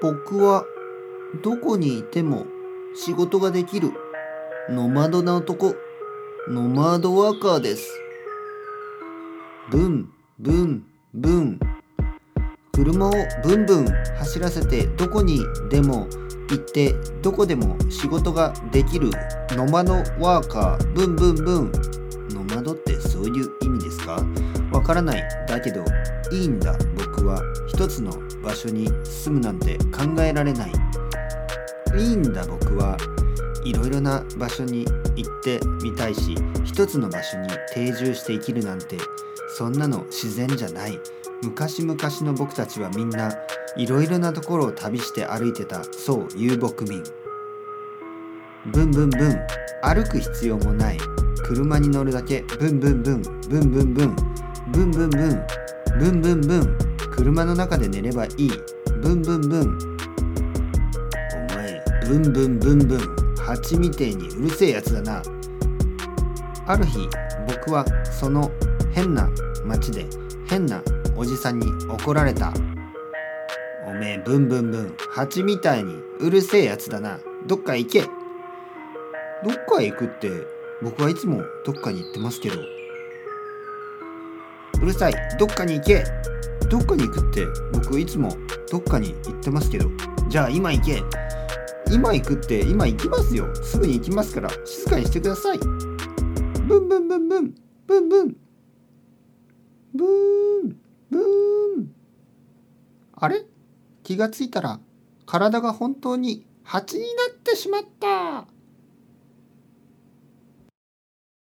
僕はどこにいても仕事ができるノマドな男ノマドワーカーです。ブンブンブン。車をブンブン走らせてどこにでも行ってどこでも仕事ができるノマドワーカー。ブンブンブン。ノマドってそういう意味ですか？わからない。だけどいいんだ。僕は一つの場所に住むなんて考えられない。いいんだ僕は。いろいろな場所に行ってみたいし一つの場所に定住して生きるなんてそんなの自然じゃない。昔々の僕たちはみんないろいろなところを旅して歩いてたそう遊牧民。ブンブンブン。歩く必要もない。車に乗るだけブンブンブン。ブンブンブン。ブンブンブン。ブンブンブン。車の中で寝ればいい。ブンブンブン。お前ブンブンブンブン。蜂みてえにうるせえやつだな。ある日僕はその変な街で変なおじさんに怒られた。おめえブンブンブン。蜂みたいにうるせえやつだな。どっか行け。どっかへ行くって僕はいつもどっかに行ってますけど。うるさい。どっかに行け。どっかに行くって僕いつもどっかに行ってますけどじゃあ今行け。今行くって今行きますよ。すぐに行きますから静かにしてください。ブンブンブンブン。ブンブン。ブーンブーン。あれ？気がついたら体が本当に蜂になってしまった。